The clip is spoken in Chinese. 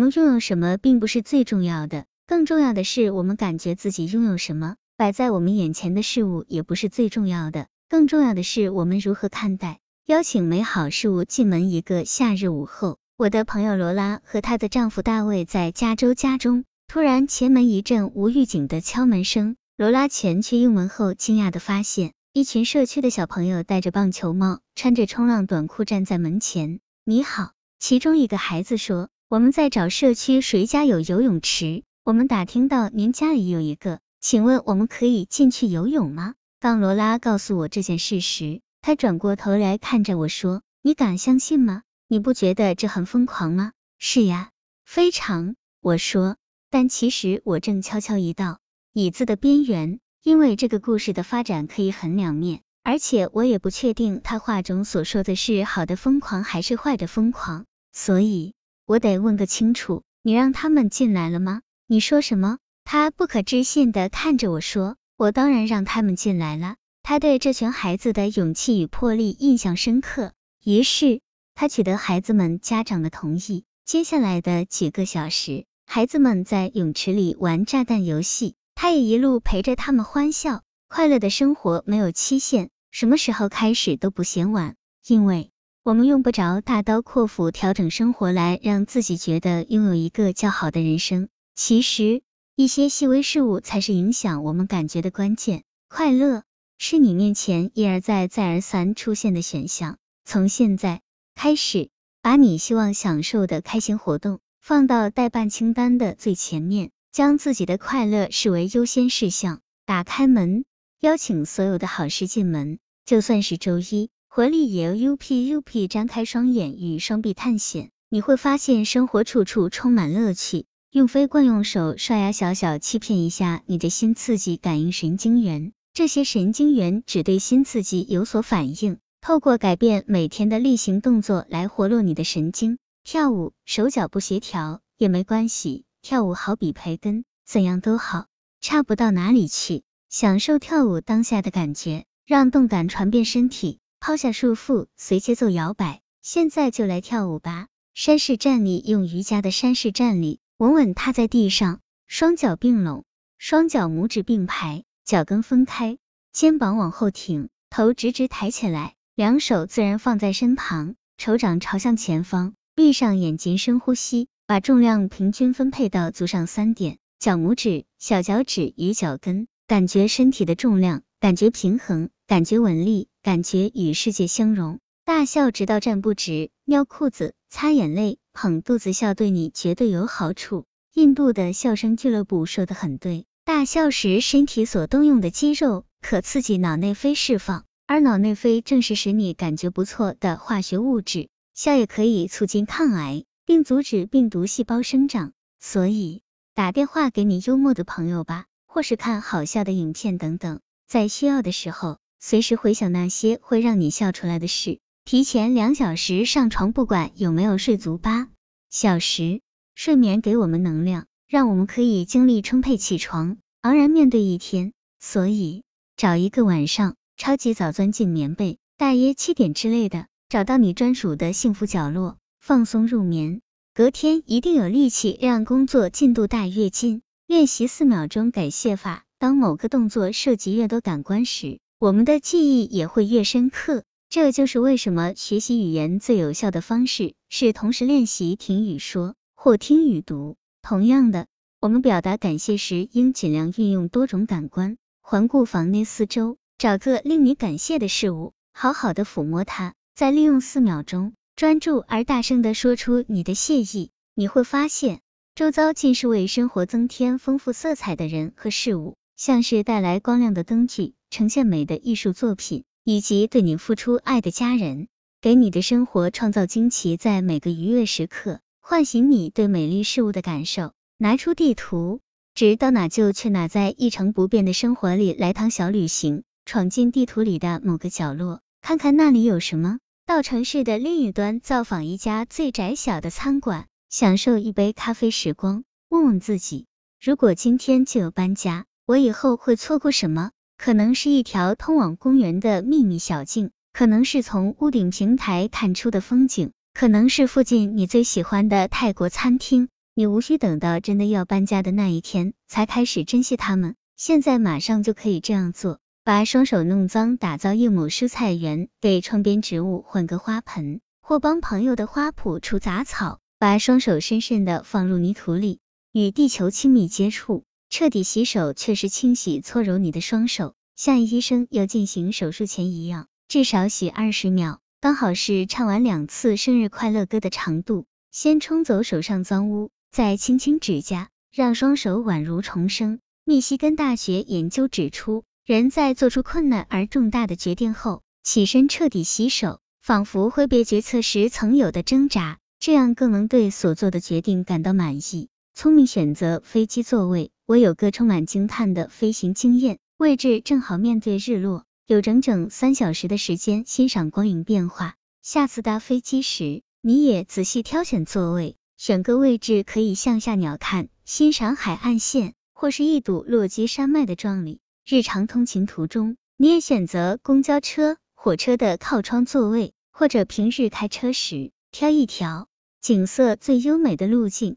我们拥有什么并不是最重要的，更重要的是我们感觉自己拥有什么。摆在我们眼前的事物也不是最重要的，更重要的是我们如何看待。邀请美好事物进门。一个夏日午后，我的朋友罗拉和她的丈夫大卫在加州家中，突然前门一阵无预警的敲门声。罗拉前去应门后，惊讶的发现一群社区的小朋友戴着棒球帽，穿着冲浪短裤站在门前。你好，其中一个孩子说：“我们在找社区谁家有游泳池，我们打听到您家里有一个。”请问我们可以进去游泳吗？当罗拉告诉我这件事时，她转过头来看着我说：“你敢相信吗？你不觉得这很疯狂吗？”是呀，非常。我说，但其实我正悄悄移到椅子的边缘，因为这个故事的发展可以很两面，而且我也不确定他话中所说的是好的疯狂还是坏的疯狂，所以我得问个清楚。你让他们进来了吗？你说什么？他不可置信的看着我说：“我当然让他们进来了。”他对这群孩子的勇气与魄力印象深刻，于是他取得孩子们家长的同意。接下来的几个小时，孩子们在泳池里玩炸弹游戏，他也一路陪着他们欢笑。快乐的生活没有期限，什么时候开始都不嫌晚，因为我们用不着大刀阔斧调整生活来让自己觉得拥有一个较好的人生。其实。一些细微事物才是影响我们感觉的关键。快乐是你面前一而再、再而三出现的选项。从现在开始，把你希望享受的开心活动放到待办清单的最前面，将自己的快乐视为优先事项。打开门，邀请所有的好事进门。就算是周一，活力也要 UP，UP 张开双眼与双臂探险，你会发现生活处处充满乐趣。用非惯用手刷牙，小小欺骗一下你的新刺激感应神经元，这些神经元只对新刺激有所反应。透过改变每天的例行动作来活络你的神经。跳舞，手脚不协调也没关系，跳舞好比培根，怎样都好，差不到哪里去。享受跳舞当下的感觉，让动感传遍身体，抛下束缚，随节奏摇摆。现在就来跳舞吧！山式站立，用瑜伽的山式站立。稳稳踏在地上，双脚并拢，双脚拇指并排，脚跟分开，肩膀往后挺，头直直抬起来，两手自然放在身旁，手掌朝向前方，闭上眼睛深呼吸，把重量平均分配到足上三点，脚拇指、小脚趾与脚跟，感觉身体的重量，感觉平衡，感觉稳力，感觉与世界相融。大笑直到站不直，尿裤子，擦眼泪。捧肚子笑对你绝对有好处。印度的笑声俱乐部说的很对，大笑时身体所动用的肌肉可刺激脑内啡释放，而脑内啡正是使你感觉不错的化学物质。笑也可以促进抗癌，并阻止病毒细胞生长。所以打电话给你幽默的朋友吧，或是看好笑的影片等等，在需要的时候随时回想那些会让你笑出来的事。提前两小时上床，不管有没有睡足八小时，睡眠给我们能量，让我们可以精力充沛起床，昂然面对一天。所以找一个晚上，超级早钻进棉被，大约七点之类的，找到你专属的幸福角落，放松入眠。隔天一定有力气让工作进度大跃进。练习四秒钟感谢法，当某个动作涉及越多感官时，我们的记忆也会越深刻。这就是为什么学习语言最有效的方式是同时练习听与说或听与读。同样的，我们表达感谢时应尽量运用多种感官，环顾房内四周，找个令你感谢的事物，好好的抚摸它，再利用四秒钟专注而大声的说出你的谢意。你会发现，周遭尽是为生活增添丰富色彩的人和事物，像是带来光亮的灯具，呈现美的艺术作品。以及对你付出爱的家人，给你的生活创造惊奇，在每个愉悦时刻唤醒你对美丽事物的感受。拿出地图，直到哪就去哪，在一成不变的生活里来趟小旅行，闯进地图里的某个角落，看看那里有什么。到城市的另一端，造访一家最窄小的餐馆，享受一杯咖啡时光。问问自己，如果今天就有搬家，我以后会错过什么？可能是一条通往公园的秘密小径，可能是从屋顶平台看出的风景，可能是附近你最喜欢的泰国餐厅。你无需等到真的要搬家的那一天才开始珍惜它们，现在马上就可以这样做。把双手弄脏，打造一亩蔬菜园，给窗边植物换个花盆，或帮朋友的花圃除杂草。把双手深深的放入泥土里，与地球亲密接触，彻底洗手，确实清洗搓揉你的双手，像医生要进行手术前一样，至少洗二十秒，刚好是唱完两次生日快乐歌的长度。先冲走手上脏污，再轻轻指甲，让双手宛如重生。密西根大学研究指出，人在做出困难而重大的决定后，起身彻底洗手，仿佛挥别决策时曾有的挣扎。这样更能对所做的决定感到满意。聪明选择飞机座位，我有个充满惊叹的飞行经验，位置正好面对日落，有整整三小时的时间欣赏光影变化。下次搭飞机时，你也仔细挑选座位，选个位置可以向下鸟瞰，欣赏海岸线或是一睹落基山脉的壮丽。日常通勤途中，你也选择公交车、火车的靠窗座位，或者平日开车时挑一条。景色最优美的路径，